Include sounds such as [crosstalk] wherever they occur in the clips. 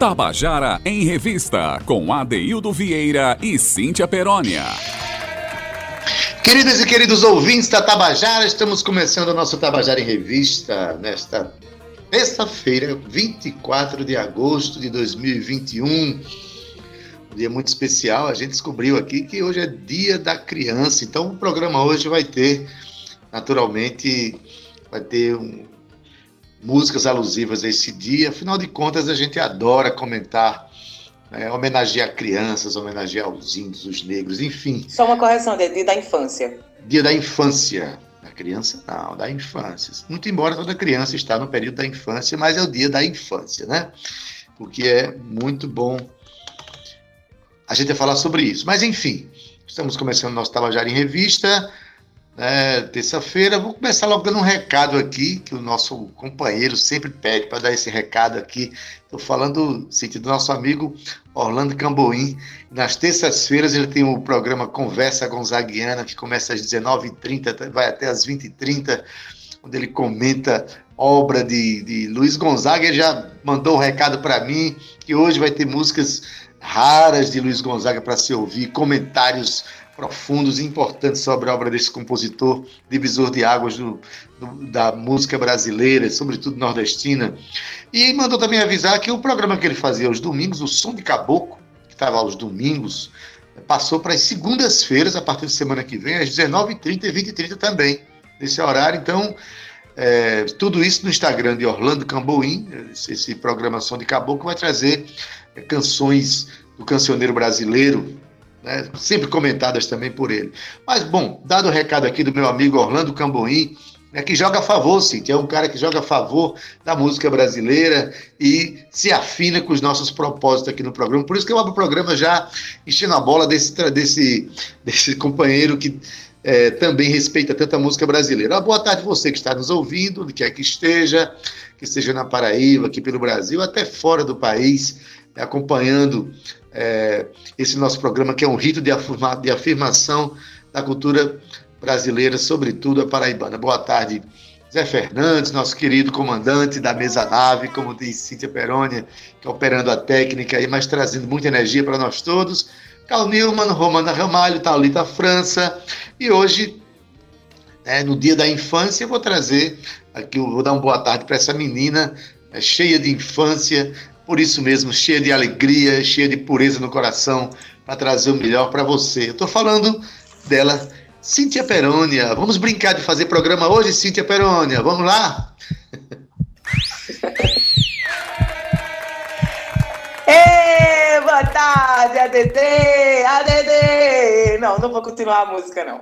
Tabajara em Revista, com Adeildo Vieira e Cíntia Perónia. Queridas e queridos ouvintes da Tabajara, estamos começando o nosso Tabajara em Revista nesta terça-feira, 24 de agosto de 2021. Um dia muito especial. A gente descobriu aqui que hoje é Dia da Criança, então o programa hoje vai ter, naturalmente, vai ter um, músicas alusivas a esse dia. Afinal de contas, a gente adora comentar né? homenagear crianças, homenagear os índios, os negros, enfim. Só uma correção, dia da infância. Dia da infância. Da criança, não, da infância. Muito embora toda criança está no período da infância, mas é o dia da infância, né? Porque é muito bom a gente falar sobre isso. Mas, enfim, estamos começando nosso Tabajara em Revista né, terça-feira. Vou começar logo dando um recado aqui, que o nosso companheiro sempre pede para dar esse recado aqui. Estou falando, sentido do nosso amigo Orlando Camboim. Nas terças-feiras ele tem o programa Conversa Gonzaguiana, que começa às 19h30, vai até às 20h30, onde ele comenta obra de, de Luiz Gonzaga. Ele já mandou um recado para mim, que hoje vai ter músicas raras de Luiz Gonzaga para se ouvir, comentários profundos e importantes sobre a obra desse compositor, divisor de águas do, do, da música brasileira, sobretudo nordestina. E mandou também avisar que o programa que ele fazia aos domingos, o Som de Caboclo, que estava aos domingos, passou para as segundas-feiras, a partir de semana que vem, às 19h30 e 20h30 também, nesse horário. Então, é, tudo isso no Instagram de Orlando Camboim, esse, esse programa Som de Caboclo vai trazer é, canções do cancioneiro brasileiro, né, sempre comentadas também por ele. Mas, bom, dado o recado aqui do meu amigo Orlando Camboim, né, que joga a favor, sim, que é um cara que joga a favor da música brasileira e se afina com os nossos propósitos aqui no programa. Por isso que eu abro o programa já enchendo a bola desse, desse, [laughs] desse companheiro que é, também respeita tanto a música brasileira. Uma boa tarde você que está nos ouvindo, onde quer que esteja, que esteja na Paraíba, aqui pelo Brasil, até fora do país, acompanhando é, esse nosso programa, que é um rito de, afirma, de afirmação da cultura brasileira, sobretudo a paraibana. Boa tarde, Zé Fernandes, nosso querido comandante da mesa nave, como diz Cíntia Perônia, que é operando a técnica aí, mas trazendo muita energia para nós todos. Carl Newman, Romana Ramalho, Thalita França. E hoje, é, no dia da infância, eu vou trazer aqui, eu vou dar uma boa tarde para essa menina é, cheia de infância, por isso mesmo, cheia de alegria, cheia de pureza no coração, para trazer o melhor para você. Eu estou falando dela, Cíntia Perônia. Vamos brincar de fazer programa hoje, Cíntia Perônia? Vamos lá? [laughs] Ei, boa tarde, ADD! ADD! Não, não vou continuar a música, não.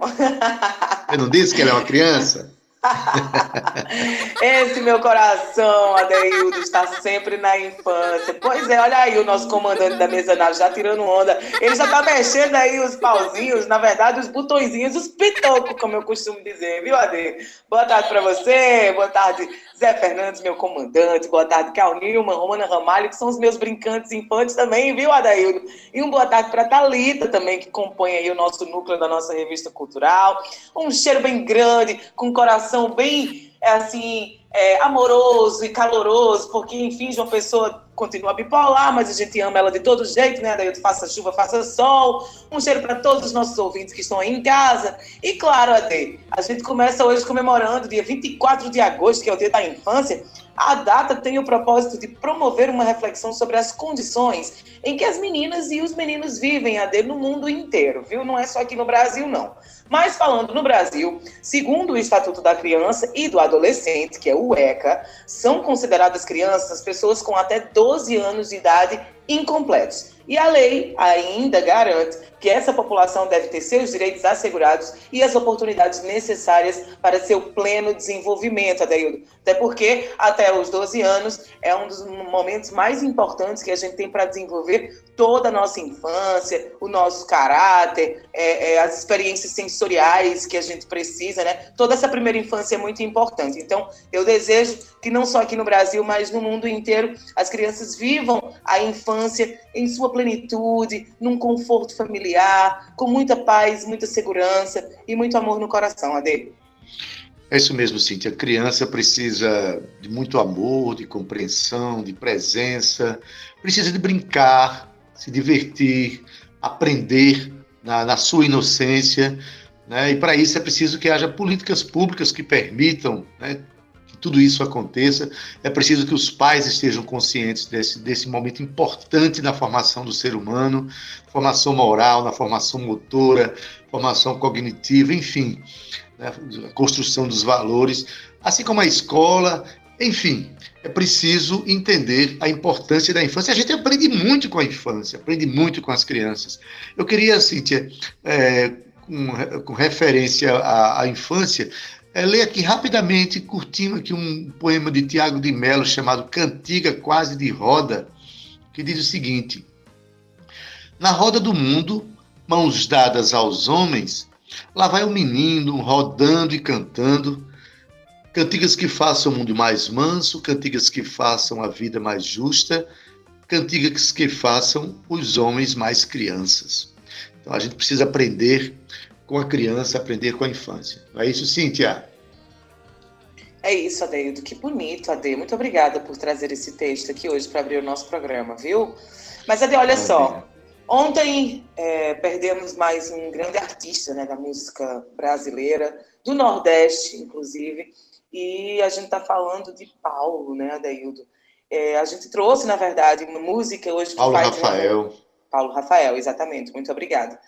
Eu não disse que ela é uma criança? [laughs] Esse meu coração, Adeildo, está sempre na infância. Pois é, olha aí o nosso comandante da mesa nave já tirando onda. Ele já está mexendo aí os pauzinhos, na verdade, os botõezinhos, os pitocos, como eu costumo dizer, viu, Ade? Boa tarde para você, boa tarde, Zé Fernandes, meu comandante, boa tarde, Cal Nilman, Romana Ramalho, que são os meus brincantes infantes também, viu, Adaildo? E um boa tarde para Talita também, que compõe aí o nosso núcleo da nossa revista cultural. Um cheiro bem grande, com um coração bem, é assim, é, amoroso e caloroso, porque, enfim, João Pessoa continua bipolar, mas a gente ama ela de todo jeito, né? Daí faça chuva, faça sol. Um cheiro para todos os nossos ouvintes que estão aí em casa. E claro, Ade, a gente começa hoje comemorando, dia 24 de agosto, que é o dia da infância. A data tem o propósito de promover uma reflexão sobre as condições em que as meninas e os meninos vivem, Ade, no mundo inteiro, viu? Não é só aqui no Brasil, não. Mas falando no Brasil, segundo o Estatuto da Criança e do Adolescente, que é o ECA, são consideradas crianças pessoas com até 12 anos de idade incompletos. E a lei ainda garante que essa população deve ter seus direitos assegurados e as oportunidades necessárias para seu pleno desenvolvimento, Adeildo. Até porque até os 12 anos é um dos momentos mais importantes que a gente tem para desenvolver toda a nossa infância, o nosso caráter, é, é, as experiências sensoriais que a gente precisa, né? Toda essa primeira infância é muito importante. Então, eu desejo que não só aqui no Brasil, mas no mundo inteiro, as crianças vivam a infância em sua plenitude, num conforto familiar, com muita paz, muita segurança e muito amor no coração, Ade. É isso mesmo, Cíntia. A criança precisa de muito amor, de compreensão, de presença, precisa de brincar, se divertir, aprender na, na sua inocência. Né? E para isso é preciso que haja políticas públicas que permitam né, tudo isso aconteça. É preciso que os pais estejam conscientes desse, desse momento importante na formação do ser humano, formação moral, na formação motora, formação cognitiva, enfim né, construção dos valores, assim como a escola, enfim, é preciso entender a importância da infância. A gente aprende muito com a infância, aprende muito com as crianças. Eu queria, Cíntia, é, com, com, referência à, à infância, é, ler aqui rapidamente, curtindo aqui um poema de Tiago de Mello chamado Cantiga Quase de Roda, que diz o seguinte: Na roda do mundo, mãos dadas aos homens, Lá vai o menino rodando e cantando, cantigas que façam o mundo mais manso, cantigas que façam a vida mais justa, cantigas que façam os homens mais crianças. Então a gente precisa aprender com a criança, aprender com a infância. Não é isso, Cíntia? É isso, Adeildo. Que bonito, Ade. Muito obrigada por trazer esse texto aqui hoje para abrir o nosso programa, viu? Mas, Ade, olha só. Ontem é, perdemos mais um grande artista né, da música brasileira, do Nordeste, inclusive, e a gente está falando de Paulo, né, Adaildo? É, a gente trouxe, na verdade, uma música hoje. Paulo faz, Rafael. Paulo Rafael, exatamente, muito obrigada.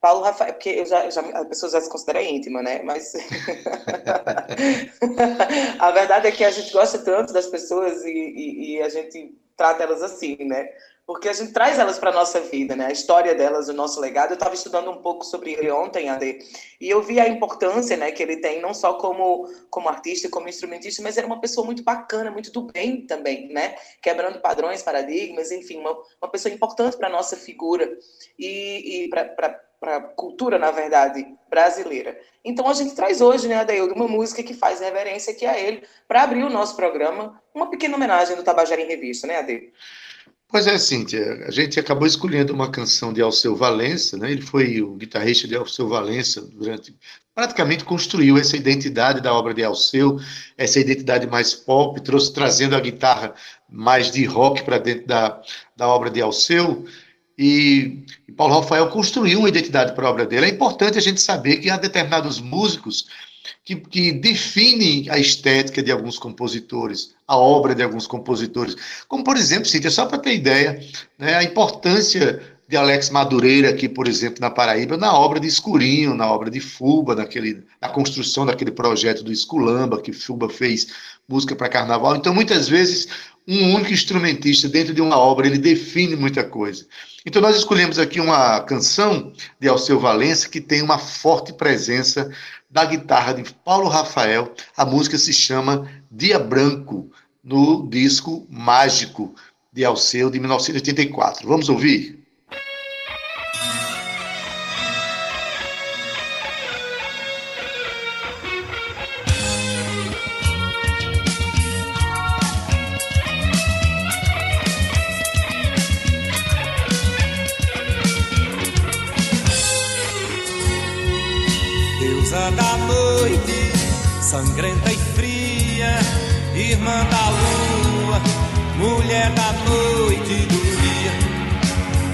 Paulo Rafael, porque eu já, já, a pessoa já se considera íntima, né? Mas [laughs] a verdade é que a gente gosta tanto das pessoas e, e, e a gente trata elas assim, né? porque a gente traz elas para nossa vida, né? A história delas, o nosso legado. Eu estava estudando um pouco sobre ele ontem, Ade, e eu vi a importância né, que ele tem, não só como, como artista, como instrumentista, mas era uma pessoa muito bacana, muito do bem também, né? Quebrando padrões, paradigmas, enfim, uma, uma pessoa importante para nossa figura e, e para a cultura, na verdade, brasileira. Então a gente traz hoje, né, Adeildo, uma música que faz reverência aqui a ele, para abrir o nosso programa, uma pequena homenagem do Tabajara em Revista, né, Adeildo? Pois é, Cíntia, a gente acabou escolhendo uma canção de Alceu Valença, né? ele foi o guitarrista de Alceu Valença durante, praticamente construiu essa identidade da obra de Alceu, essa identidade mais pop, trouxe, trazendo a guitarra mais de rock para dentro da, da obra de Alceu, e, e Paulo Rafael construiu uma identidade para a obra dele. É importante a gente saber que há determinados músicos que, que definem a estética de alguns compositores, a obra de alguns compositores. Como, por exemplo, Cíntia, só para ter ideia, né, a importância de Alex Madureira aqui, por exemplo, na Paraíba, na obra de Escurinho, na obra de Fuba, naquele, na construção daquele projeto do Esculamba, que Fuba fez música para carnaval. Então, muitas vezes, um único instrumentista dentro de uma obra, ele define muita coisa. Então, nós escolhemos aqui uma canção de Alceu Valença que tem uma forte presença da guitarra de Paulo Rafael. A música se chama Dia Branco, no disco Mágico de Alceu de 1984. Vamos ouvir?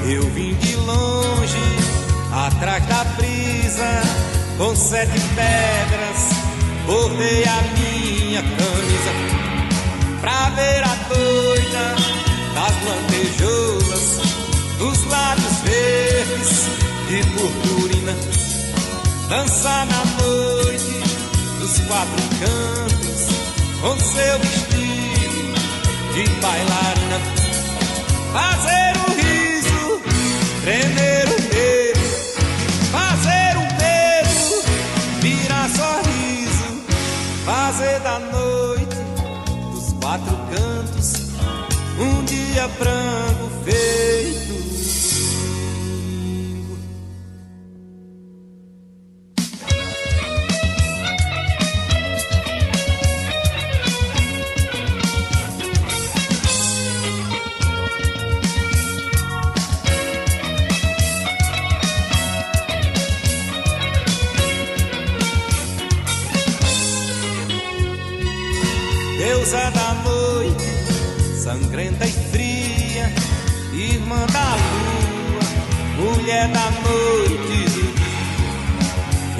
Eu vim de longe, atrás da brisa, com sete pedras, bordei a minha camisa, pra ver a doida das lantejoulas, dos lábios verdes de purpurina, dançar na noite dos quatro cantos, com seu vestido de bailarina, fazer um riso, tremer o medo, fazer um medo, virar sorriso, fazer da noite dos quatro cantos um dia branco feito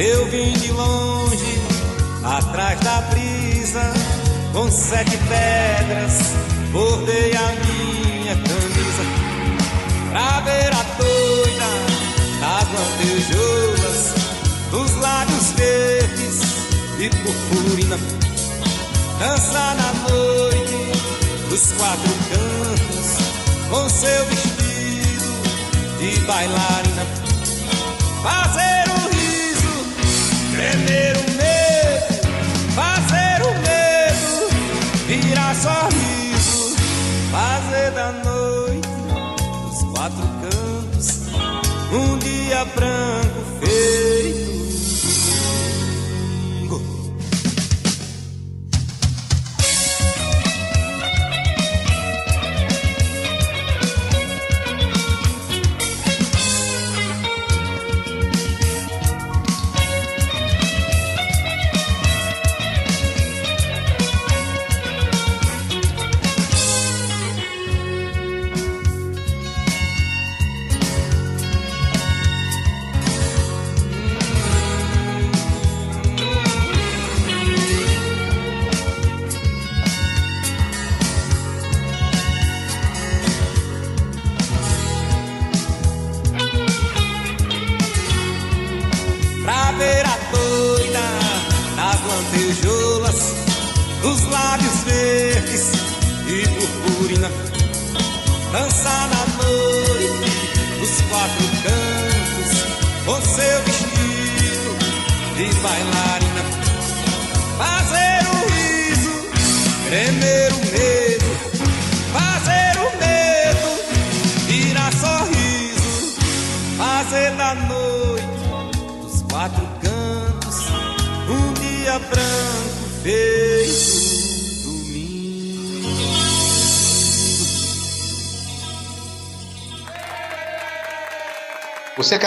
Eu vim de longe, atrás da brisa, com sete pedras, bordei a minha camisa, pra ver a doida das lantejoulas, dos lábios verdes de purpurina. Dança na noite dos quatro cantos com seu vestido de bailarina,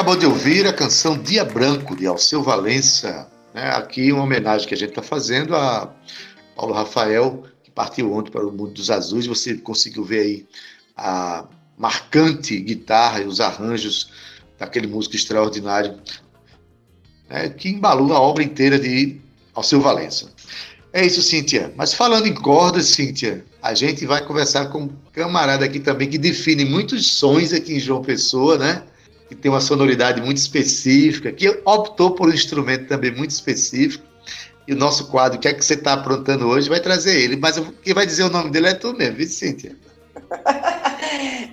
acabou de ouvir a canção Dia Branco, de Alceu Valença. Né? Aqui uma homenagem que a gente está fazendo a Paulo Rafael, que partiu ontem para o mundo dos azuis. Você conseguiu ver aí a marcante guitarra e os arranjos daquele músico extraordinário né? que embalou a obra inteira de Alceu Valença. É isso, Cíntia. Mas falando em cordas, Cíntia, a gente vai conversar com um camarada aqui também que define muitos sons aqui em João Pessoa, né? Que tem uma sonoridade muito específica, que optou por um instrumento também muito específico. E o nosso quadro, o que é que você está aprontando hoje, vai trazer ele. Mas quem vai dizer o nome dele é tu mesmo, viu, Cíntia? [laughs]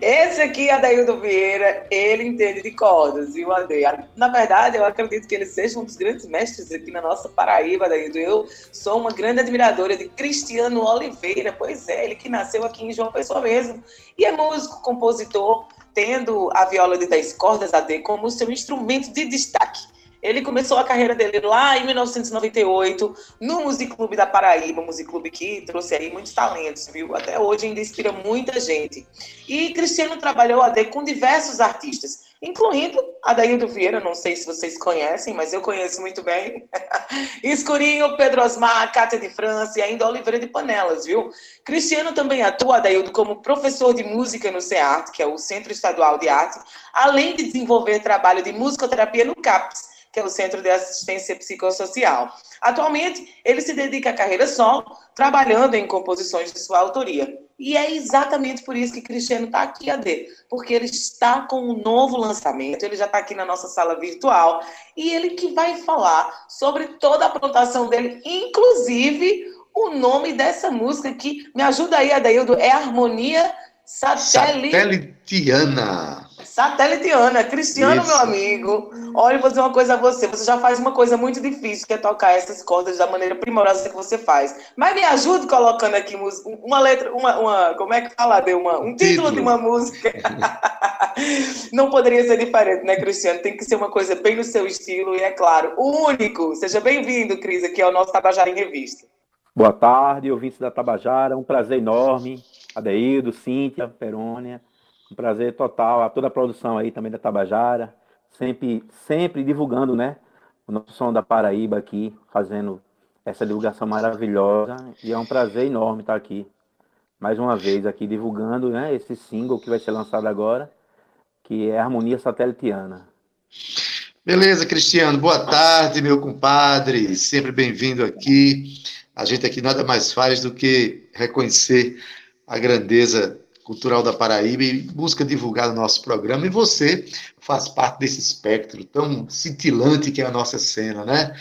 Esse aqui, Adaildo Vieira, ele entende de cordas, viu, Ade? Na verdade, eu acredito que ele seja um dos grandes mestres aqui na nossa Paraíba, Adaildo. Eu sou uma grande admiradora de Cristiano Oliveira, pois é, ele que nasceu aqui em João Pessoa mesmo. E é músico, compositor, tendo a viola de 10 cordas AD como seu instrumento de destaque. Ele começou a carreira dele lá em 1998, no Musiclube da Paraíba, Musiclube que trouxe aí muitos talentos, viu? Até hoje ainda inspira muita gente. E Cristiano trabalhou AD com diversos artistas, incluindo Adaildo Vieira, não sei se vocês conhecem, mas eu conheço muito bem. [laughs] Escurinho, Pedro Osmar, Cátia de França e ainda Oliveira de Panelas, viu? Cristiano também atua, Adaildo, como professor de música no CEART, que é o Centro Estadual de Arte, além de desenvolver trabalho de musicoterapia no CAPS, que é o Centro de Assistência Psicossocial. Atualmente, ele se dedica à carreira solo, trabalhando em composições de sua autoria. E é exatamente por isso que Cristiano está aqui, AD, porque ele está com um novo lançamento, ele já está aqui na nossa sala virtual, e ele que vai falar sobre toda a plantação dele, inclusive o nome dessa música que me ajuda aí, Adaildo, é Harmonia Satélitiana. Satélitiana. Cristiano, Isso. meu amigo, olha, vou dizer uma coisa a você. Você já faz uma coisa muito difícil, que é tocar essas cordas da maneira primorosa que você faz. Mas me ajude colocando aqui uma letra, uma, uma como é que fala? Deu uma, um título, título de uma música. [laughs] Não poderia ser diferente, né, Cristiano? Tem que ser uma coisa bem no seu estilo e, é claro, único. Seja bem-vindo, Cris, aqui ao nosso Tabajara em Revista. Boa tarde, ouvintes da Tabajara. Um prazer enorme. Adeildo, Cíntia, Perônia. Um prazer total a toda a produção aí também da Tabajara. Sempre, sempre divulgando, né? O nosso som da Paraíba aqui, fazendo essa divulgação maravilhosa e é um prazer enorme estar aqui mais uma vez aqui divulgando né, esse single que vai ser lançado agora, que é Harmonia Satelitiana. Beleza, Cristiano. Boa tarde, meu compadre. Sempre bem-vindo aqui. A gente aqui nada mais faz do que reconhecer a grandeza cultural da Paraíba e busca divulgar o nosso programa. E você faz parte desse espectro tão cintilante que é a nossa cena, né?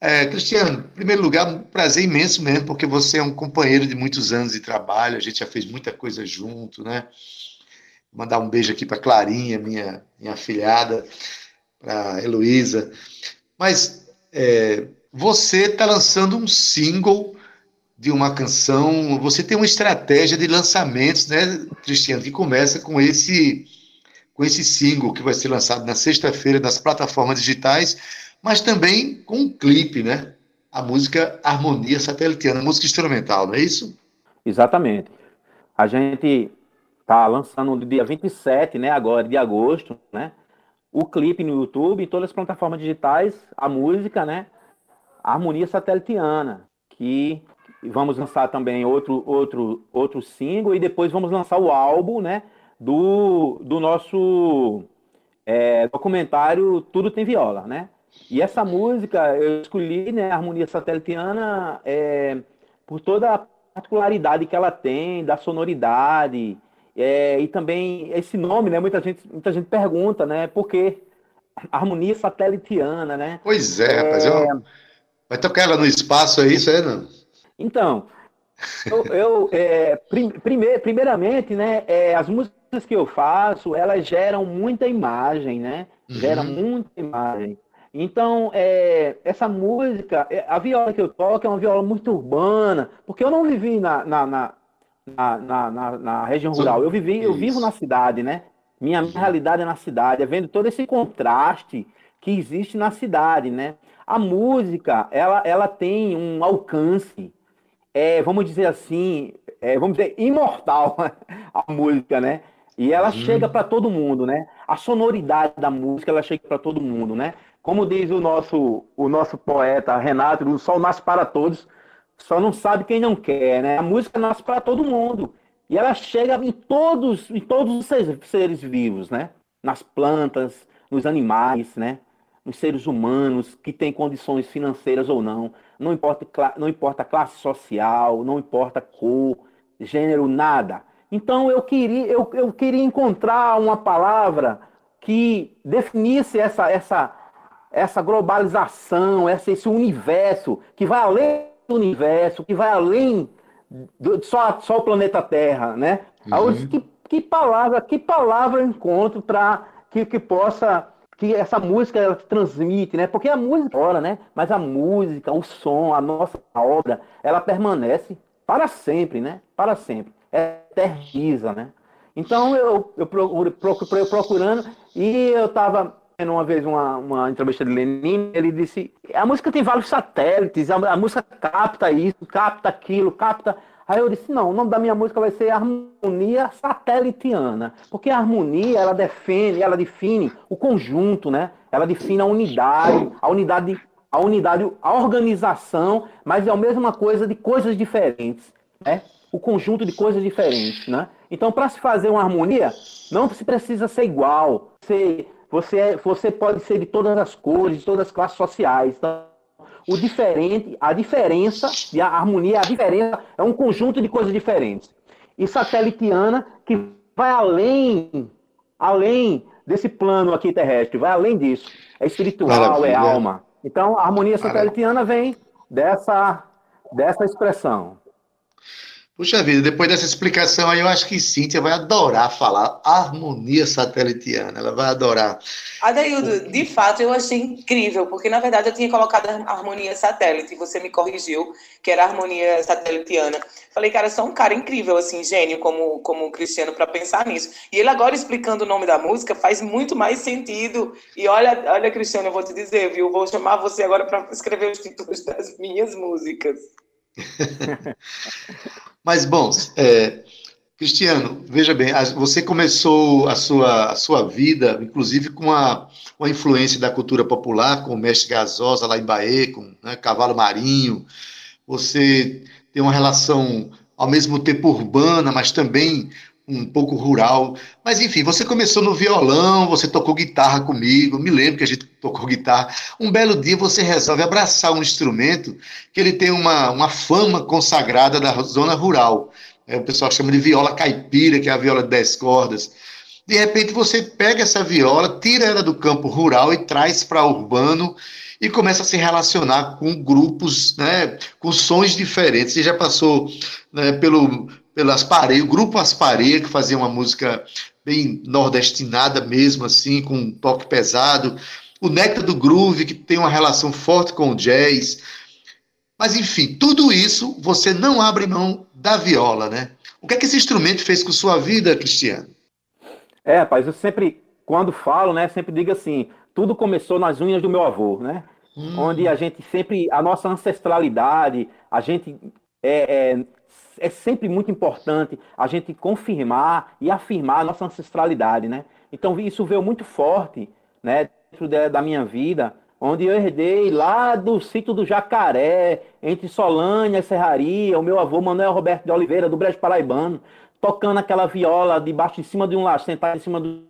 É, Cristiano, em primeiro lugar, um prazer imenso mesmo, porque você é um companheiro de muitos anos de trabalho, a gente já fez muita coisa junto, né? Mandar um beijo aqui para Clarinha, minha, minha afilhada, para Heloísa. Mas é, você está lançando um single de uma canção, você tem uma estratégia de lançamentos, né, Cristiano, que começa com esse, com esse single que vai ser lançado na sexta-feira nas plataformas digitais mas também com um clipe, né? A música Harmonia Satelitiana, música instrumental, não é isso? Exatamente. A gente tá lançando no dia 27, né, agora de agosto, né? O clipe no YouTube, em todas as plataformas digitais, a música, né? Harmonia Satelitiana, que vamos lançar também outro outro outro single e depois vamos lançar o álbum, né, do, do nosso é, documentário Tudo Tem Viola, né? E essa música eu escolhi, né, a harmonia satelitiana, é, por toda a particularidade que ela tem, da sonoridade, é, e também esse nome, né, muita gente, muita gente pergunta, né, por que harmonia satelitiana, né? Pois é, rapaz, é... vai tocar ela no espaço, é isso, é, não? Então, eu, eu é, prim, primeir, primeiramente, né, é, as músicas que eu faço, elas geram muita imagem, né? Uhum. muita imagem. Então, é, essa música, é, a viola que eu toco é uma viola muito urbana, porque eu não vivi na, na, na, na, na, na região rural, eu vivi, eu vivo na cidade, né? Minha, minha realidade é na cidade, é vendo todo esse contraste que existe na cidade, né? A música, ela, ela tem um alcance, é, vamos dizer assim, é, vamos dizer, imortal, [laughs] a música, né? E ela uhum. chega para todo mundo, né? A sonoridade da música, ela chega para todo mundo, né? Como diz o nosso, o nosso poeta Renato, o sol nasce para todos, só não sabe quem não quer, né? A música nasce para todo mundo. E ela chega em todos, em todos os seres, seres vivos, né? Nas plantas, nos animais, né? Nos seres humanos que têm condições financeiras ou não. Não importa, não importa classe social, não importa cor, gênero, nada. Então eu queria, eu, eu queria encontrar uma palavra que definisse essa, essa, essa globalização, essa, esse universo que vai além do universo, que vai além do, só, só o planeta Terra, né? Uhum. Que, que palavra, que palavra eu encontro para que, que possa que essa música ela transmite, né? Porque a música ora, né? Mas a música, o som, a nossa obra, ela permanece para sempre, né? Para sempre. É eterniza, né? Então eu, eu procuro, procurando e eu estava uma vez uma, uma entrevista de Lenin, ele disse: a música tem vários satélites, a, a, música capta isso, capta aquilo, capta. Aí eu disse: não, o nome da minha música vai ser Harmonia Satelitiana, porque a harmonia ela define, ela define o conjunto, né? Ela define a unidade, a unidade, a unidade, a organização, mas é a mesma coisa de coisas diferentes, né? O conjunto de coisas diferentes, né? Então, para se fazer uma harmonia, não se precisa ser igual, você, é, você pode ser de todas as cores, de todas as classes sociais. Então, o diferente, a diferença e a harmonia, a diferença é um conjunto de coisas diferentes. E satelitiana que vai além, além desse plano aqui terrestre, vai além disso. É espiritual, é Maravilha. é alma. Então, a harmonia satelitiana vem dessa, dessa expressão. Puxa vida, depois dessa explicação aí, eu acho que Cíntia vai adorar falar harmonia satelitiana, ela vai adorar. Adaildo, de fato eu achei incrível, porque na verdade eu tinha colocado harmonia satélite, você me corrigiu que era harmonia satelitiana. Falei, cara, sou um cara incrível, assim, gênio como, como o Cristiano para pensar nisso. E ele agora explicando o nome da música faz muito mais sentido. E olha, olha, Cristiano, eu vou te dizer, viu? Vou chamar você agora para escrever os títulos das minhas músicas. [laughs] Mas, bom, é, Cristiano, veja bem, você começou a sua, a sua vida, inclusive, com a, uma influência da cultura popular, com o mestre Gasosa lá em Bahia, com né, Cavalo Marinho. Você tem uma relação, ao mesmo tempo, urbana, mas também um pouco rural. Mas, enfim, você começou no violão, você tocou guitarra comigo, me lembro que a gente tocou guitarra. Um belo dia você resolve abraçar um instrumento que ele tem uma, uma fama consagrada da zona rural é, o pessoal chama de viola caipira, que é a viola de 10 cordas. De repente você pega essa viola, tira ela do campo rural e traz para urbano e começa a se relacionar com grupos, né, com sons diferentes. Você já passou né, pelo pareias, o grupo Aspareia, que fazia uma música bem nordestinada mesmo, assim, com um toque pesado. O Néctar do Groove, que tem uma relação forte com o jazz. Mas, enfim, tudo isso você não abre mão da viola, né? O que é que esse instrumento fez com sua vida, Cristiano? É, rapaz, eu sempre, quando falo, né, sempre digo assim, tudo começou nas unhas do meu avô, né? Hum. Onde a gente sempre, a nossa ancestralidade, a gente é, é, é sempre muito importante a gente confirmar e afirmar a nossa ancestralidade, né? Então isso veio muito forte, né, dentro da minha vida, onde eu herdei lá do sítio do Jacaré, entre Solânia e Serraria, o meu avô Manuel Roberto de Oliveira, do Brejo Paraibano, tocando aquela viola debaixo de cima de um laço, sentado em cima do.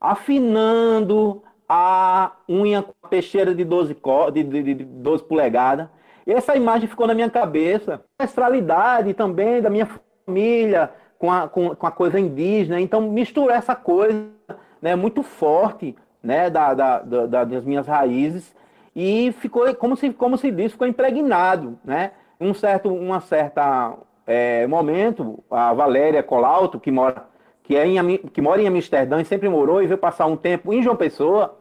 afinando a unha com a peixeira de 12, de, de, de 12 polegadas. E essa imagem ficou na minha cabeça. A astralidade também da minha família, com a, com, com a coisa indígena. Então, misturar essa coisa né, muito forte né, da, da, da, das minhas raízes e ficou, como se, como se diz, ficou impregnado, né? Um certo, uma certa é, momento, a Valéria Colauto, que mora, que, é em, que mora em Amsterdã e sempre morou e veio passar um tempo em João Pessoa,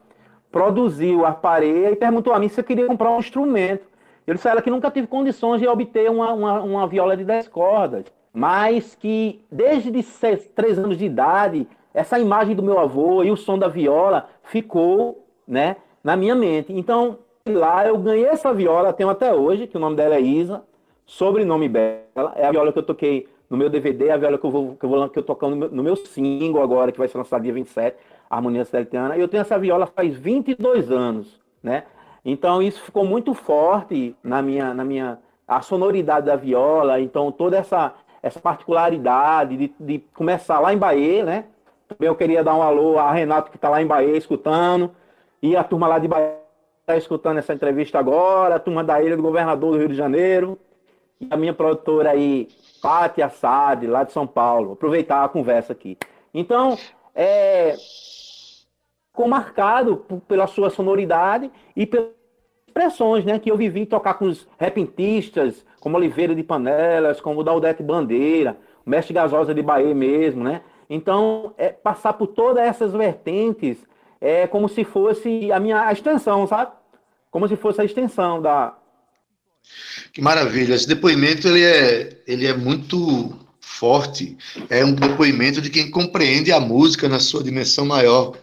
produziu a pareia e perguntou a mim se eu queria comprar um instrumento. Eu disse a ela que nunca tive condições de obter uma, uma, uma viola de 10 cordas, mas que desde seis, 3 anos de idade essa imagem do meu avô e o som da viola ficou, né, na minha mente. Então, lá eu ganhei essa viola, tenho até hoje, que o nome dela é Isa, sobrenome Bela, é a viola que eu toquei no meu DVD, é a viola que eu vou que eu, vou, que eu tocando no meu, no meu single agora, que vai ser lançado dia 27, Harmonia Celtiana, e eu tenho essa viola faz 22 anos, né? Então isso ficou muito forte na minha na minha a sonoridade da viola, então toda essa essa particularidade de, de começar lá em Bahia, né? Também eu queria dar um alô a Renato, que está lá em Bahia escutando, e a turma lá de Bahia está escutando essa entrevista agora, a turma da Ilha do Governador do Rio de Janeiro, e a minha produtora aí, Pátia Assad, lá de São Paulo. Aproveitar a conversa aqui. Então, é, ficou marcado pela sua sonoridade e pelas expressões né, que eu vivi tocar com os repentistas, como Oliveira de Panelas, como o Daldete Bandeira, o Mestre Gasosa de Bahia mesmo, né? Então, é, passar por todas essas vertentes é como se fosse a minha extensão, sabe? Como se fosse a extensão da. Que maravilha! Esse depoimento ele é, ele é muito forte. É um depoimento de quem compreende a música na sua dimensão maior,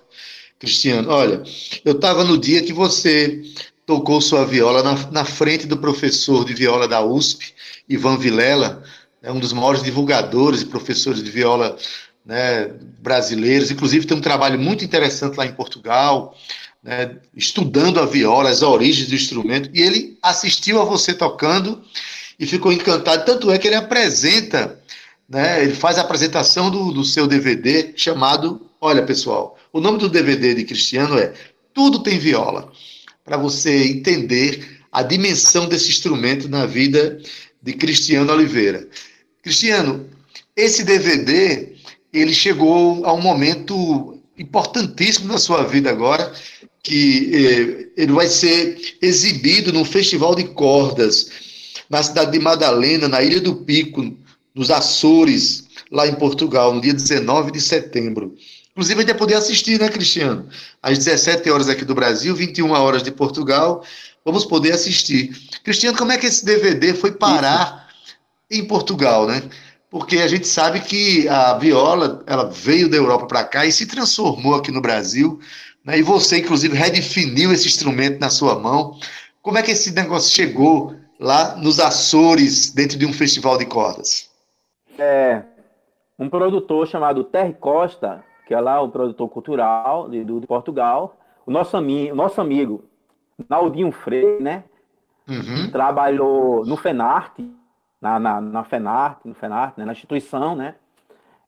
Cristiano. Olha, eu estava no dia que você tocou sua viola na, na frente do professor de viola da USP, Ivan Vilela, é um dos maiores divulgadores e professores de viola né, brasileiros, inclusive tem um trabalho muito interessante lá em Portugal, né, estudando a viola, as origens do instrumento, e ele assistiu a você tocando e ficou encantado, tanto é que ele apresenta, né, ele faz a apresentação do, do seu DVD chamado, olha pessoal, o nome do DVD de Cristiano é Tudo Tem Viola, para você entender a dimensão desse instrumento na vida de Cristiano Oliveira. Cristiano, esse DVD ele chegou a um momento importantíssimo na sua vida agora, que eh, ele vai ser exibido num festival de cordas na cidade de Madalena, na Ilha do Pico, nos Açores, lá em Portugal, no dia 19 de setembro. Inclusive, a gente vai poder assistir, né, Cristiano? Às 17 horas aqui do Brasil, 21 horas de Portugal, vamos poder assistir. Cristiano, como é que esse DVD foi parar Isso. em Portugal, né? porque a gente sabe que a viola ela veio da Europa para cá e se transformou aqui no Brasil, né? e você, inclusive, redefiniu esse instrumento na sua mão. Como é que esse negócio chegou lá nos Açores, dentro de um festival de cordas? É, um produtor chamado Terry Costa, que é lá o produtor cultural de, de Portugal, o nosso, ami, nosso amigo Naldinho Freire, né? Uhum. Trabalhou no FENARTE, na, na, na FENARTE, no FENARTE, né? na instituição, né?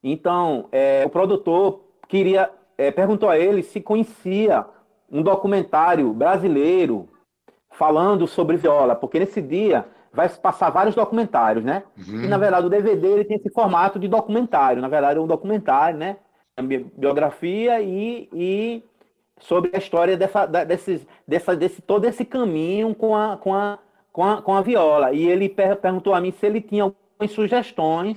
Então, é, o produtor queria, é, perguntou a ele se conhecia um documentário brasileiro falando sobre viola, porque nesse dia vai passar vários documentários, né? Uhum. E na verdade o DVD ele tem esse formato de documentário, na verdade é um documentário, né? Biografia e, e sobre a história dessa, dessa, desse todo esse caminho com a, com a, com a, com a viola. E ele per perguntou a mim se ele tinha algumas sugestões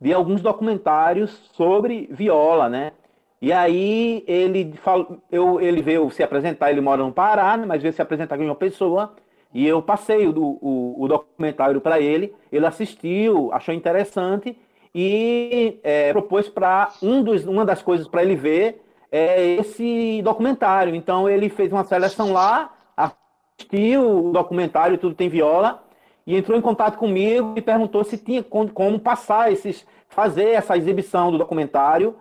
de alguns documentários sobre viola, né? E aí ele falou, eu, ele veio se apresentar, ele mora no Pará, né, mas veio se apresentar com uma pessoa, e eu passei o, o, o documentário para ele, ele assistiu, achou interessante, e é, propôs para um uma das coisas para ele ver é esse documentário. Então ele fez uma seleção lá, assistiu o documentário Tudo Tem Viola, e entrou em contato comigo e perguntou se tinha como passar esses, fazer essa exibição do documentário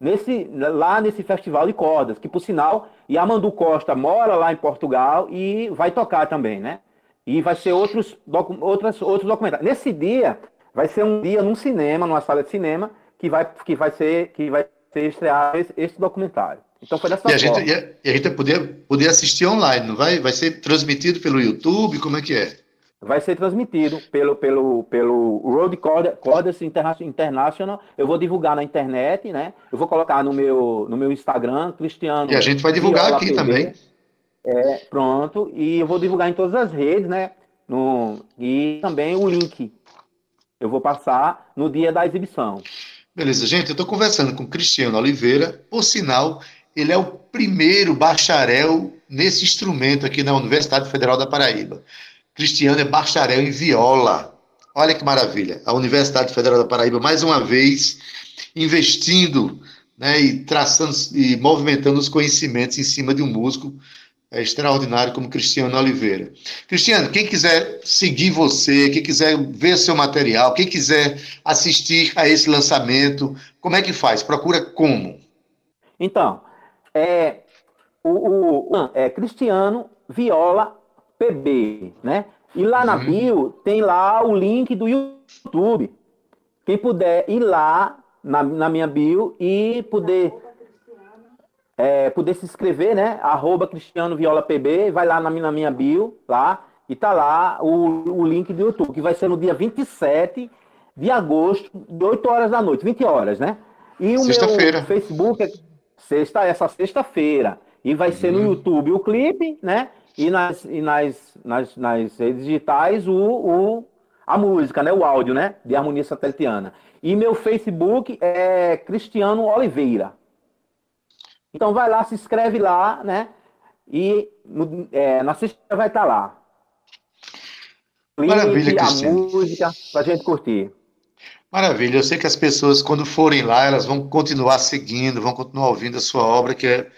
nesse, lá nesse festival de cordas, que por sinal, Yamandu Costa mora lá em Portugal e vai tocar também, né? E vai ser outros, docu, outros documentários. Nesse dia, vai ser um dia num cinema, numa sala de cinema, que vai, que vai ser, que vai ser estreado esse, esse documentário. Então foi dessa e forma. A gente, e a gente vai poder, poder assistir online, não vai? Vai ser transmitido pelo YouTube? Como é que é? vai ser transmitido pelo, pelo, pelo Road Cordas International. Eu vou divulgar na internet, né? Eu vou colocar no meu, no meu Instagram, Cristiano. E a gente vai divulgar Viola aqui TV. também. É, pronto. E eu vou divulgar em todas as redes, né? No, e também o link. Eu vou passar no dia da exibição. Beleza, gente. Eu estou conversando com Cristiano Oliveira. Por sinal, ele é o primeiro bacharel nesse instrumento aqui na Universidade Federal da Paraíba. Cristiano é bacharel em viola. Olha que maravilha. A Universidade Federal da Paraíba, mais uma vez, investindo né, e traçando e movimentando os conhecimentos em cima de um músico é, extraordinário como Cristiano Oliveira. Cristiano, quem quiser seguir você, quem quiser ver seu material, quem quiser assistir a esse lançamento, como é que faz? Procura como? Então, é, o, o é Cristiano Viola PB, né? E lá na uhum. bio tem lá o link do YouTube. Quem puder ir lá na, na minha bio e poder é, poder se inscrever, né? Arroba Cristiano Viola PB, vai lá na, na minha bio, lá, e tá lá o, o link do YouTube, que vai ser no dia 27 de agosto, de 8 horas da noite, 20 horas, né? E o meu Facebook é sexta, essa sexta-feira. E vai ser no uhum. YouTube o clipe, né? e nas, e nas, nas, nas redes digitais o, o, a música, né? o áudio né? de harmonia satelitiana. E meu Facebook é Cristiano Oliveira. Então vai lá, se inscreve lá, né? E é, na sexta vai estar tá lá. Maravilha, a Cristiano. música pra gente curtir. Maravilha, eu sei que as pessoas, quando forem lá, elas vão continuar seguindo, vão continuar ouvindo a sua obra, que é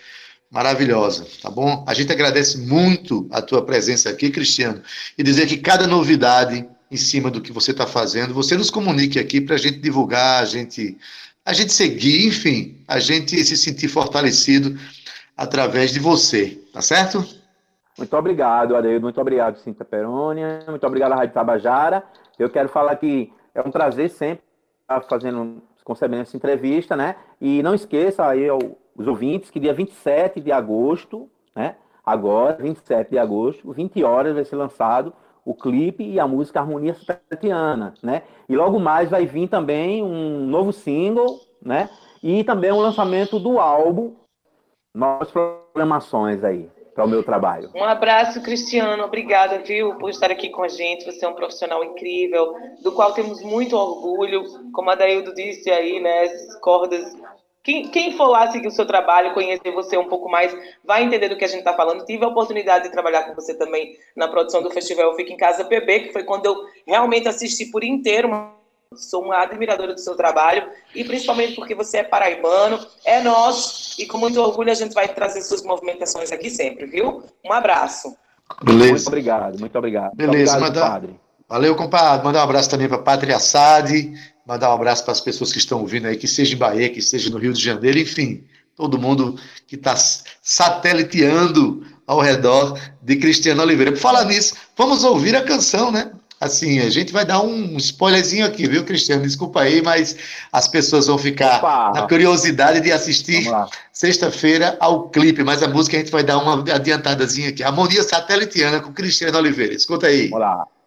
maravilhosa, tá bom? A gente agradece muito a tua presença aqui, Cristiano, e dizer que cada novidade em cima do que você está fazendo, você nos comunique aqui para a gente divulgar, a gente, a gente seguir, enfim, a gente se sentir fortalecido através de você, tá certo? Muito obrigado, Adeildo, muito obrigado, Cinta Perônia, muito obrigado Rádio Tabajara. Eu quero falar que é um prazer sempre estar fazendo, concebendo essa entrevista, né? E não esqueça aí os ouvintes que dia 27 de agosto, né? Agora, 27 de agosto, 20 horas vai ser lançado o clipe e a música Harmonia Satélitiana, né? E logo mais vai vir também um novo single, né? E também o lançamento do álbum, novas programações aí para o meu trabalho. Um abraço, Cristiano. Obrigada, viu, por estar aqui com a gente. Você é um profissional incrível, do qual temos muito orgulho. Como a Daildo disse aí, né? As cordas quem, quem, for lá seguir o seu trabalho, conhecer você um pouco mais, vai entender do que a gente está falando. Tive a oportunidade de trabalhar com você também na produção do festival Fica em Casa PB, que foi quando eu realmente assisti por inteiro. Sou uma admiradora do seu trabalho e principalmente porque você é paraibano, é nosso e com muito orgulho a gente vai trazer suas movimentações aqui sempre, viu? Um abraço. Beleza. Muito obrigado, muito obrigado. Beleza, muito obrigado, padre. Valeu, compadre. Mandar um abraço também para Pátria Assad, mandar um abraço para as pessoas que estão ouvindo aí, que seja em Bahia, que seja no Rio de Janeiro, enfim, todo mundo que está sateliteando ao redor de Cristiano Oliveira. Por falar nisso, vamos ouvir a canção, né? Assim, a gente vai dar um spoilerzinho aqui, viu, Cristiano? Desculpa aí, mas as pessoas vão ficar Opa. na curiosidade de assistir sexta-feira ao clipe, mas a música a gente vai dar uma adiantadazinha aqui. Harmonia Satelitiana com Cristiano Oliveira. Escuta aí. Vamos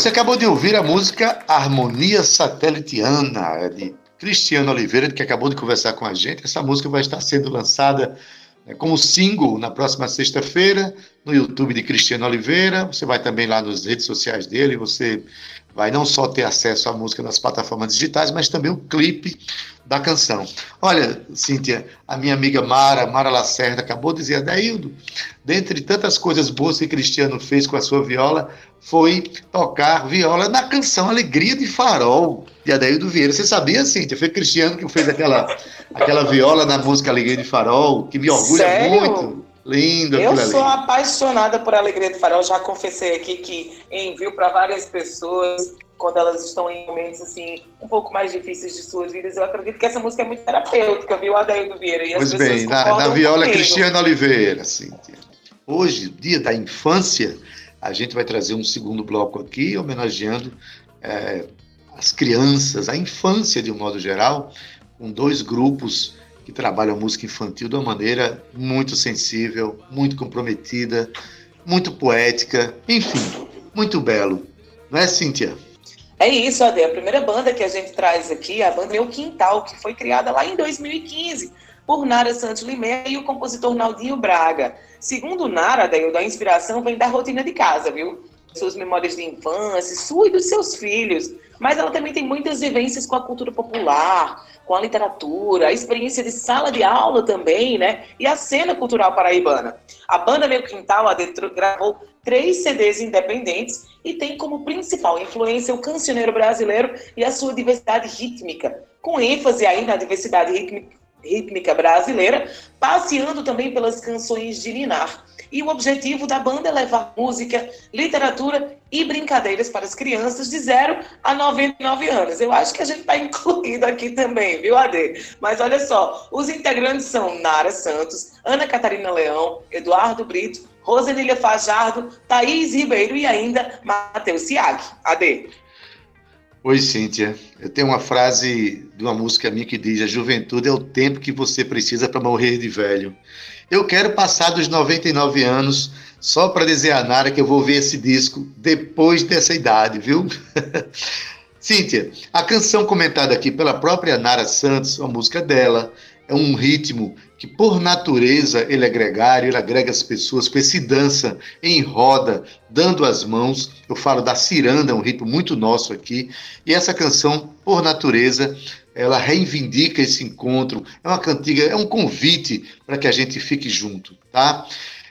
Você acabou de ouvir a música Harmonia Satelitiana, de Cristiano Oliveira, que acabou de conversar com a gente. Essa música vai estar sendo lançada né, como single na próxima sexta-feira no YouTube de Cristiano Oliveira. Você vai também lá nas redes sociais dele, você vai não só ter acesso à música nas plataformas digitais, mas também o clipe da canção. Olha, Cíntia, a minha amiga Mara, Mara Lacerda, acabou de dizer, Adaildo, dentre tantas coisas boas que Cristiano fez com a sua viola, foi tocar viola na canção Alegria de Farol, de Adaildo Vieira. Você sabia, Cíntia? Foi Cristiano que fez aquela, aquela viola na música Alegria de Farol, que me orgulha Sério? muito. Lindo Eu aquilo ali. sou apaixonada por Alegria do Farol. Já confessei aqui que envio para várias pessoas quando elas estão em momentos assim um pouco mais difíceis de suas vidas. Eu acredito que essa música é muito terapêutica, viu, Adaildo Vieira? E Pois bem, na, na viola comigo. Cristiano Oliveira, Cíntia. Hoje, dia da infância, a gente vai trazer um segundo bloco aqui, homenageando eh, as crianças, a infância de um modo geral, com dois grupos que trabalham música infantil de uma maneira muito sensível, muito comprometida, muito poética, enfim, muito belo. Não é, Cíntia? É isso, Ade. A primeira banda que a gente traz aqui é a banda Meu Quintal, que foi criada lá em 2015 por Nara Santos Limeira e o compositor Naldinho Braga. Segundo Nara, Adaildo, a inspiração vem da rotina de casa, viu? Suas memórias de infância, sua e dos seus filhos. Mas ela também tem muitas vivências com a cultura popular, com a literatura, a experiência de sala de aula também, né? E a cena cultural paraibana. A banda Meu Quintal, a Detro, gravou três CDs independentes e tem como principal influência o cancioneiro brasileiro e a sua diversidade rítmica, com ênfase aí na diversidade rítmica, brasileira, passeando também pelas canções de Ninar. E o objetivo da banda é levar música, literatura e brincadeiras para as crianças de 0 a 99 anos. Eu acho que a gente está incluído aqui também, viu, Ade? Mas olha só, os integrantes são Nara Santos, Ana Catarina Leão, Eduardo Brito, Rosenília Fajardo, Thaís Ribeiro e ainda Matheus Siag. Ade. Oi, Cíntia. Eu tenho uma frase de uma música minha que diz: A juventude é o tempo que você precisa para morrer de velho. Eu quero passar dos 99 anos só para dizer a Nara que eu vou ver esse disco depois dessa idade, viu? [laughs] Cíntia, a canção comentada aqui pela própria Nara Santos, a música dela, é um ritmo que, por natureza, ele é gregário, ele agrega as pessoas com esse dança em roda, dando as mãos. Eu falo da ciranda, um ritmo muito nosso aqui. E essa canção, por natureza, ela reivindica esse encontro. É uma cantiga, é um convite para que a gente fique junto, tá?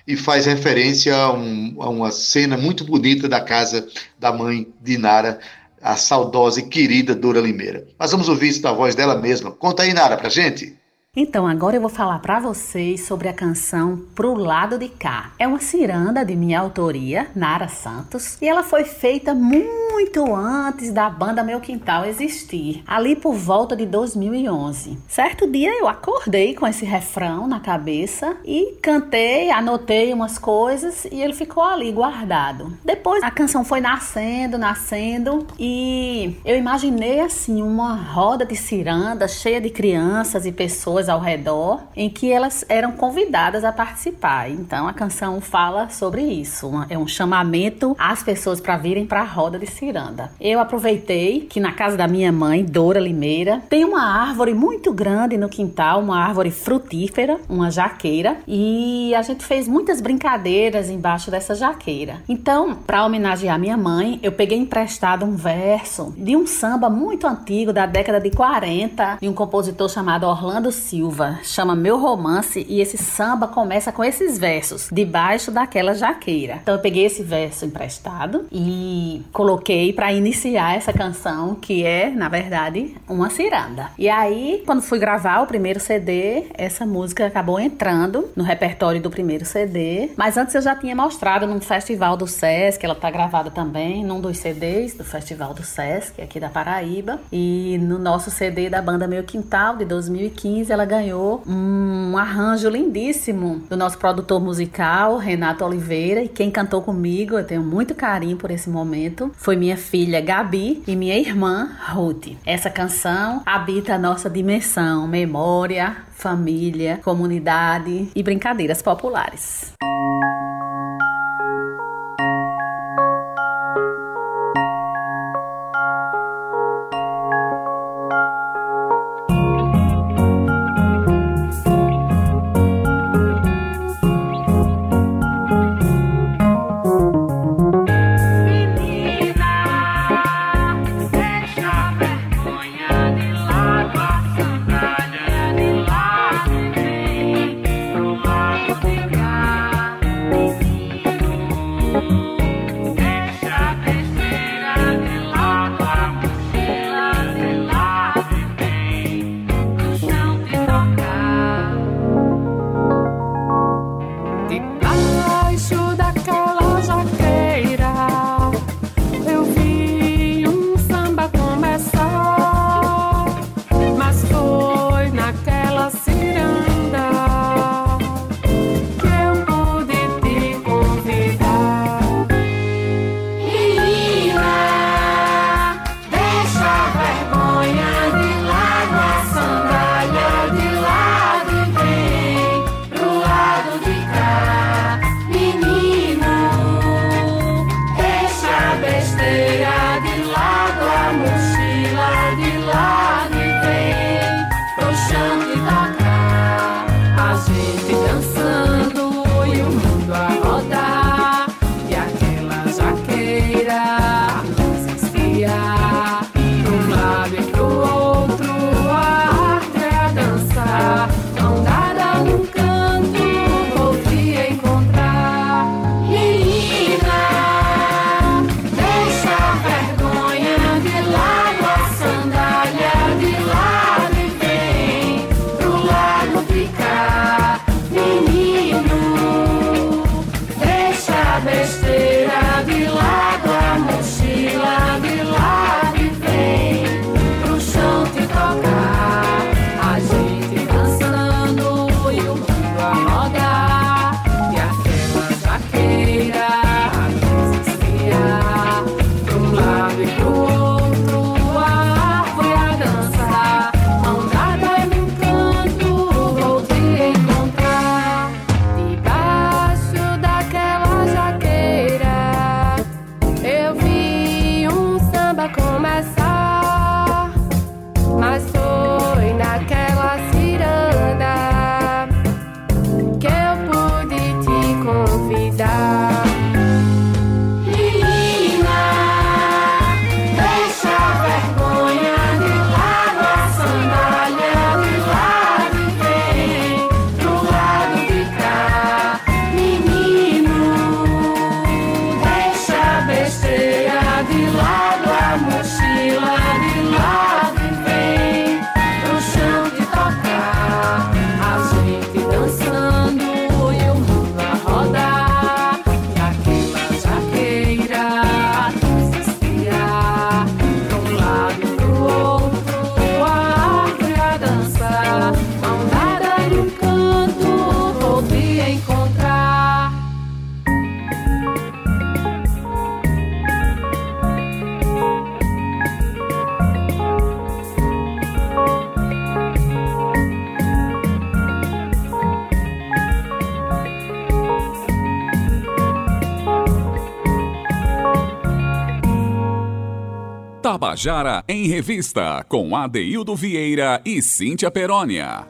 E faz referência a, um, a uma cena muito bonita da casa da mãe de Nara, a saudosa e querida Dora Limeira. Mas vamos ouvir isso da voz dela mesma. Conta aí, Nara, pra gente. Então, agora eu vou falar para vocês sobre a canção Pro Lado de Cá. É uma ciranda de minha autoria, Nara Santos, e ela foi feita muito antes da banda Meu Quintal existir, ali por volta de 2011. Certo dia eu acordei com esse refrão na cabeça e cantei, anotei umas coisas e ele ficou ali guardado. Depois a canção foi nascendo, nascendo e eu imaginei assim uma roda de ciranda cheia de crianças e pessoas ao redor, em que elas eram convidadas a participar. Então a canção fala sobre isso, é um chamamento às pessoas para virem para a roda de ciranda. Eu aproveitei que na casa da minha mãe, Dora Limeira, tem uma árvore muito grande no quintal, uma árvore frutífera, uma jaqueira, e a gente fez muitas brincadeiras embaixo dessa jaqueira. Então, para homenagear minha mãe, eu peguei emprestado um verso de um samba muito antigo da década de 40 de um compositor chamado Orlando Silva, chama Meu Romance, e esse samba começa com esses versos, debaixo daquela jaqueira. Então eu peguei esse verso emprestado e coloquei para iniciar essa canção, que é, na verdade, uma ciranda. E aí, quando fui gravar o primeiro CD, essa música acabou entrando no repertório do primeiro CD, mas antes eu já tinha mostrado num festival do SESC, ela tá gravada também num dos CDs do Festival do SESC, aqui da Paraíba, e no nosso CD da banda Meu Quintal, de 2015, ela ganhou um arranjo lindíssimo do nosso produtor musical, Renato Oliveira, e quem cantou comigo, eu tenho muito carinho por esse momento, foi minha filha Gabi e minha irmã Ruth. Essa canção habita a nossa dimensão, memória, família, comunidade e brincadeiras populares. Tabajara em Revista, com Adeildo Vieira e Cíntia Perónia.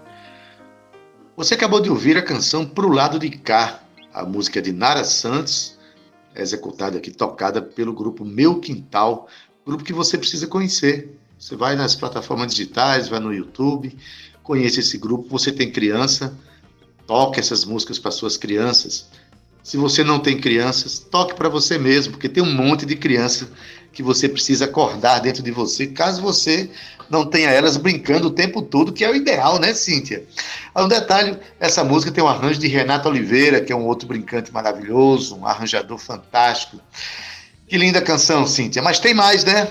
Você acabou de ouvir a canção Pro Lado de Cá, a música de Nara Santos, executada aqui, tocada pelo grupo Meu Quintal, grupo que você precisa conhecer. Você vai nas plataformas digitais, vai no YouTube, conheça esse grupo. Você tem criança, toque essas músicas para suas crianças. Se você não tem crianças, toque para você mesmo, porque tem um monte de criança que você precisa acordar dentro de você, caso você não tenha elas brincando o tempo todo, que é o ideal, né, Cíntia? Um detalhe, essa música tem um arranjo de Renato Oliveira, que é um outro brincante maravilhoso, um arranjador fantástico. Que linda canção, Cíntia. Mas tem mais, né?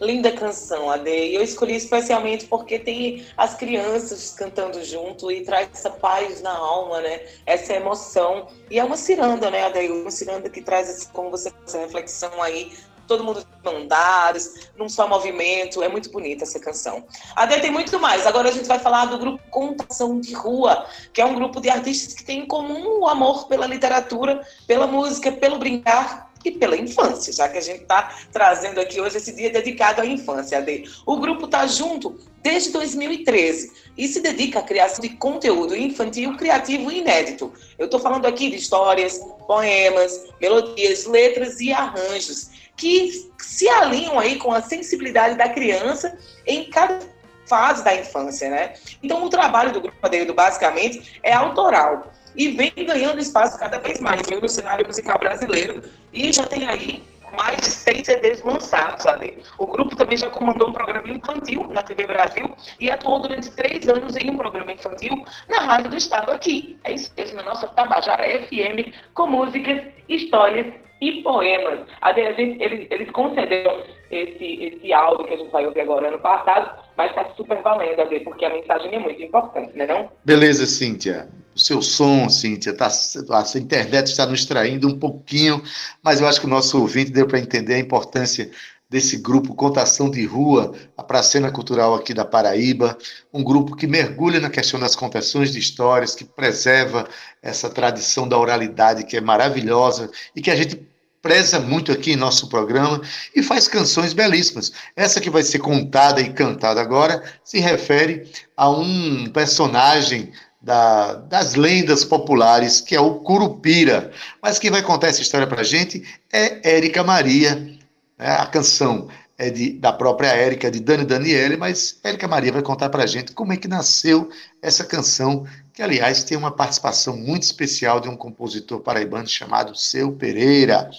Linda canção, Ade. Eu escolhi especialmente porque tem as crianças cantando junto e traz essa paz na alma, né? Essa emoção. E é uma ciranda, né, Ade? Uma ciranda que traz, esse, como você essa reflexão aí, todo mundo dadas, num só movimento. É muito bonita essa canção. Ade tem muito mais. Agora a gente vai falar do grupo Contação de Rua, que é um grupo de artistas que tem em comum o amor pela literatura, pela música, pelo brincar e pela infância, já que a gente está trazendo aqui hoje esse dia dedicado à infância. Ade. O grupo está junto desde 2013 e se dedica à criação de conteúdo infantil, criativo e inédito. Eu estou falando aqui de histórias, poemas, melodias, letras e arranjos que se alinham aí com a sensibilidade da criança em cada fase da infância, né? Então, o trabalho do grupo Adeildo, basicamente, é autoral e vem ganhando espaço cada vez mais no cenário musical brasileiro. E já tem aí mais de seis CDs lançados ali. O grupo também já comandou um programa infantil na TV Brasil e atuou durante três anos em um programa infantil na Rádio do Estado aqui. É isso mesmo, na nossa Tabajara FM, com músicas, histórias e poemas. A gente, eles, eles concederam esse, esse áudio que a gente vai ouvir agora ano passado, mas está super valendo, a ver, porque a mensagem é muito importante, né não? Beleza, Cíntia. O seu som, Cíntia, tá, a internet está nos traindo um pouquinho, mas eu acho que o nosso ouvinte deu para entender a importância desse grupo Contação de Rua, a Pracena Cultural aqui da Paraíba, um grupo que mergulha na questão das contações de histórias, que preserva essa tradição da oralidade que é maravilhosa e que a gente preza muito aqui em nosso programa e faz canções belíssimas. Essa que vai ser contada e cantada agora se refere a um personagem da, das lendas populares, que é o Curupira. Mas quem vai contar essa história para gente é Érica Maria. Né? A canção é de, da própria Érica, de Dani Daniele, mas Érica Maria vai contar para a gente como é que nasceu essa canção, que, aliás, tem uma participação muito especial de um compositor paraibano chamado Seu Pereira.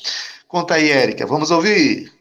Conta aí, Érica, vamos ouvir.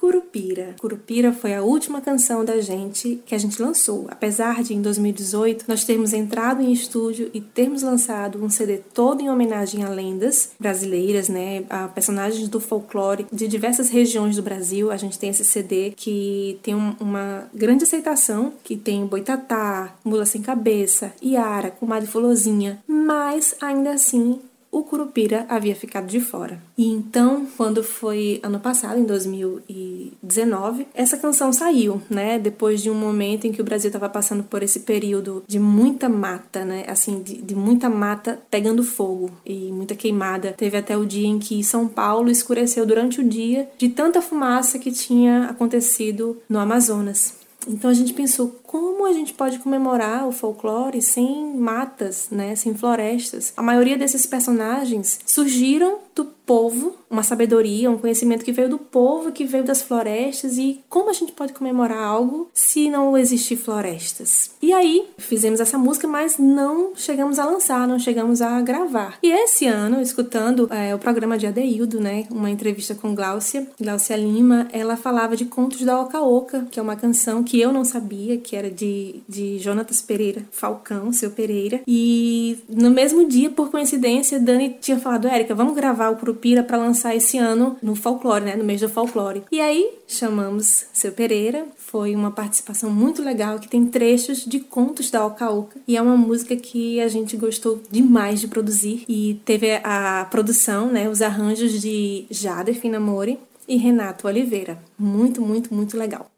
Curupira. Curupira foi a última canção da gente que a gente lançou. Apesar de em 2018 nós termos entrado em estúdio e termos lançado um CD todo em homenagem a lendas brasileiras, né, a personagens do folclore de diversas regiões do Brasil. A gente tem esse CD que tem um, uma grande aceitação, que tem Boitatá, Mula Sem Cabeça, Iara, Comadre Fulozinha, mas ainda assim o Curupira havia ficado de fora. E então, quando foi ano passado, em 2019, essa canção saiu, né? Depois de um momento em que o Brasil estava passando por esse período de muita mata, né? Assim, de, de muita mata pegando fogo e muita queimada. Teve até o dia em que São Paulo escureceu durante o dia de tanta fumaça que tinha acontecido no Amazonas. Então a gente pensou como a gente pode comemorar o folclore sem matas, né, sem florestas. A maioria desses personagens surgiram do povo, uma sabedoria, um conhecimento que veio do povo, que veio das florestas e como a gente pode comemorar algo se não existir florestas. E aí fizemos essa música, mas não chegamos a lançar, não chegamos a gravar. E esse ano, escutando é, o programa de Adeildo, né, uma entrevista com Gláucia, Gláucia Lima, ela falava de Contos da Oca Oca, que é uma canção que eu não sabia, que era de, de Jonatas Pereira, Falcão, seu Pereira. E no mesmo dia, por coincidência, Dani tinha falado, Érica, vamos gravar o Curupira para lançar esse ano no folclore, né, no mês do folclore. E aí chamamos seu Pereira, foi uma participação muito legal que tem trechos de contos da Oca Oca e é uma música que a gente gostou demais de produzir e teve a produção, né, os arranjos de Jader Finamori e Renato Oliveira. Muito, muito, muito legal.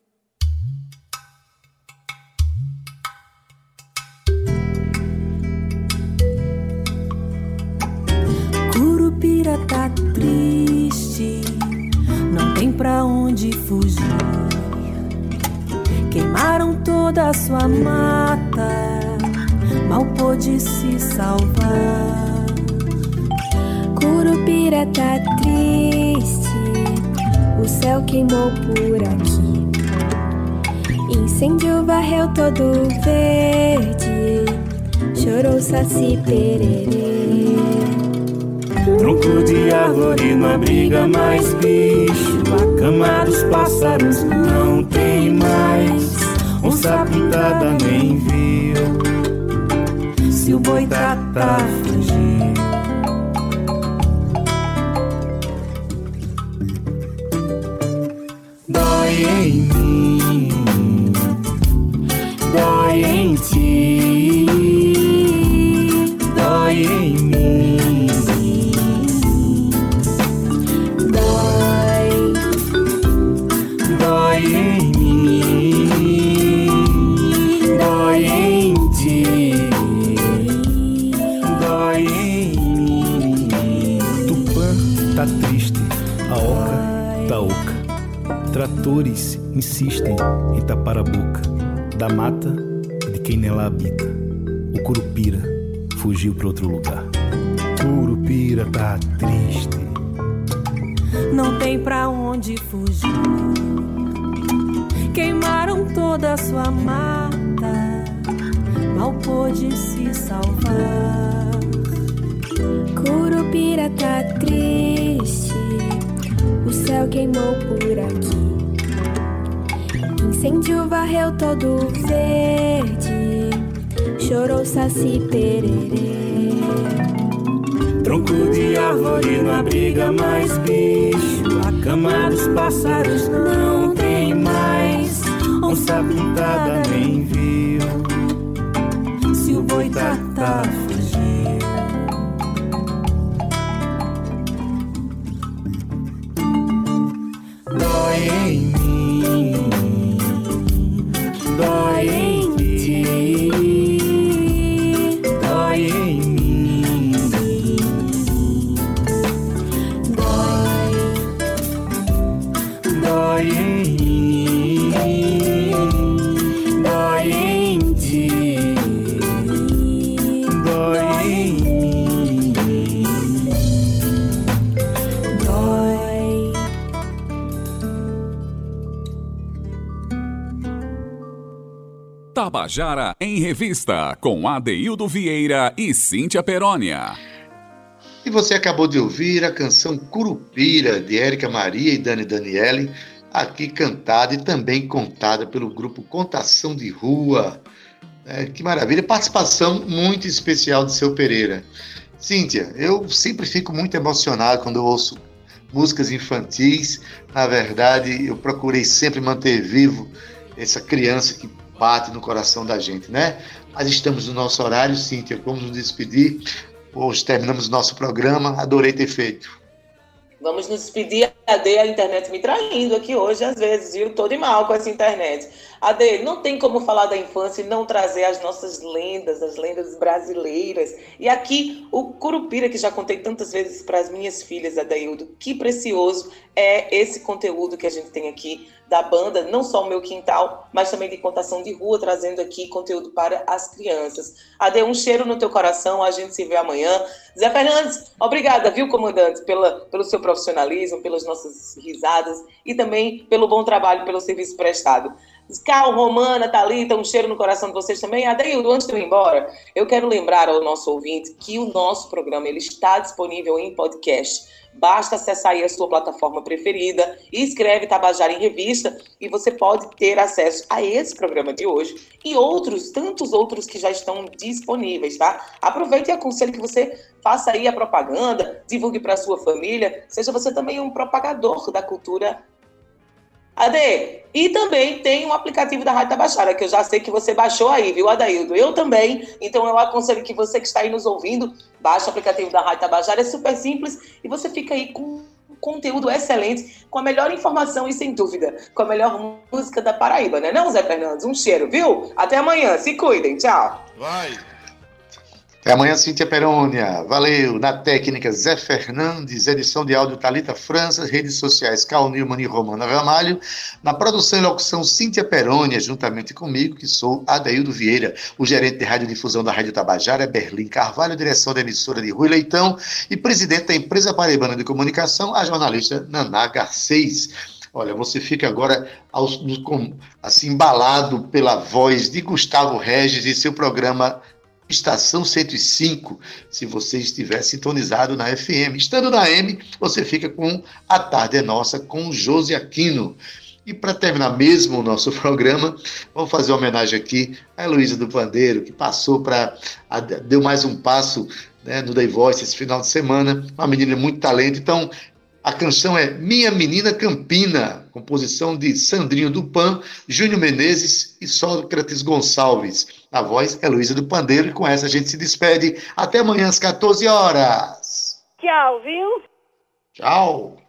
tá triste, não tem pra onde fugir. toda a sua mata, mal pôde se salvar. Curupira tá triste, o céu queimou por aqui. Incêndio varreu todo verde, chorou saci pererê. Tronco de árvore não abriga mais bicho. A cama dos pássaros não tem mais. Onça pintada nem viu. Se o boi trata fugiu. Dói em Tratores insistem em tapar a boca da mata de quem nela habita. O curupira fugiu para outro lugar. Curupira tá triste. não tem pra onde fugir. Queimaram toda a sua mata, mal pôde se salvar. Curupira tá triste, o céu queimou por aqui. Incêndio varreu todo verde, chorou saci pererê. Tronco de árvore não abriga mais bicho. A cama dos pássaros não tem mais. Onça pintada nem viu. Se o boi trata fugiu. Tabajara em Revista, com Adeildo Vieira e Cíntia Perónia. E você acabou de ouvir a canção Curupira, de Érica Maria e Dani Daniele, aqui cantada e também contada pelo grupo Contação de Rua. É, que maravilha, participação muito especial de seu Pereira. Cíntia, eu sempre fico muito emocionado quando eu ouço músicas infantis. Na verdade, eu procurei sempre manter vivo essa criança que bate no coração da gente, né? Mas estamos no nosso horário, Cíntia, vamos nos despedir. Hoje terminamos o nosso programa, adorei ter feito. Vamos nos despedir. Ade, a internet me traindo aqui hoje, às vezes, viu? Tô de mal com essa internet. Ade, não tem como falar da infância e não trazer as nossas lendas, as lendas brasileiras. E aqui, o Curupira, que já contei tantas vezes para as minhas filhas, Adaildo, que precioso é esse conteúdo que a gente tem aqui da banda, não só o meu quintal, mas também de contação de rua, trazendo aqui conteúdo para as crianças. Ade, um cheiro no teu coração, a gente se vê amanhã. Zé Fernandes, obrigada, viu, comandante, pela, pelo seu profissionalismo, pelas nossas risadas e também pelo bom trabalho, pelo serviço prestado. Cal, Romana, Thalita, um cheiro no coração de vocês também. Adeildo, antes de eu ir embora, eu quero lembrar ao nosso ouvinte que o nosso programa ele está disponível em podcast. Basta acessar aí a sua plataforma preferida escreve Tabajara em Revista e você pode ter acesso a esse programa de hoje e outros, tantos outros que já estão disponíveis, tá? Aproveite e aconselho que você faça aí a propaganda, divulgue para sua família, seja você também um propagador da cultura Ade, e também tem um aplicativo da Rádio Tabajara, que eu já sei que você baixou aí, viu, Adaildo? Eu também. Então eu aconselho que você que está aí nos ouvindo, baixe o aplicativo da Rádio Tabajara, é super simples e você fica aí com conteúdo excelente, com a melhor informação e, sem dúvida, com a melhor música da Paraíba, né? Não, Zé Fernandes? Um cheiro, viu? Até amanhã, se cuidem, tchau. Vai! Até amanhã, Cíntia Perônia. Valeu. Na técnica, Zé Fernandes. Edição de áudio, Talita França. Redes sociais, Cal Nilman e Romana Ramalho. Na produção e locução, Cíntia Perônia, juntamente comigo, que sou Adeildo Vieira. O gerente de radiodifusão da Rádio Tabajara Berlim Carvalho. Direção da emissora de Rui Leitão. E presidente da empresa Paraibana de Comunicação, a jornalista Naná Garcês. Olha, você fica agora assim embalado pela voz de Gustavo Regis e seu programa Estação 105, se você estiver sintonizado na FM. Estando na M, você fica com A Tarde é Nossa com Josi Aquino. E para terminar mesmo o nosso [laughs] programa, vamos fazer uma homenagem aqui a Heloísa do Pandeiro, que passou para. deu mais um passo né, no The Voice esse final de semana. Uma menina muito talento. Então, a canção é Minha Menina Campina, composição de Sandrinho Dupan, Júnior Menezes e Sócrates Gonçalves. A voz é Luísa do Pandeiro e com essa a gente se despede. Até amanhã às 14 horas. Tchau, viu? Tchau.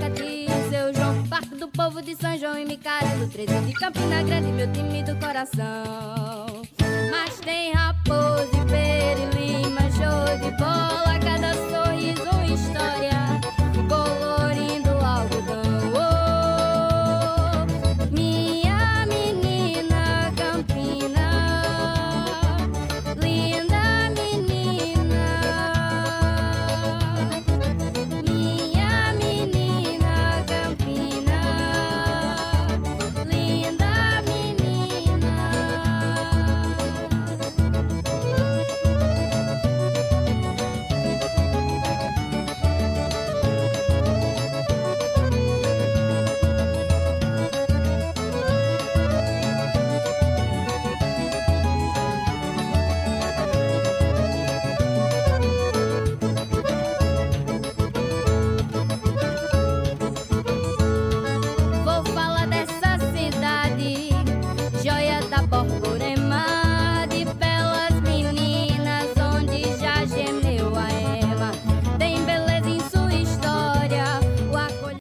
Barraca de seu João. Parque do povo de São João e Micael. 13 de Campina Grande, meu time do coração.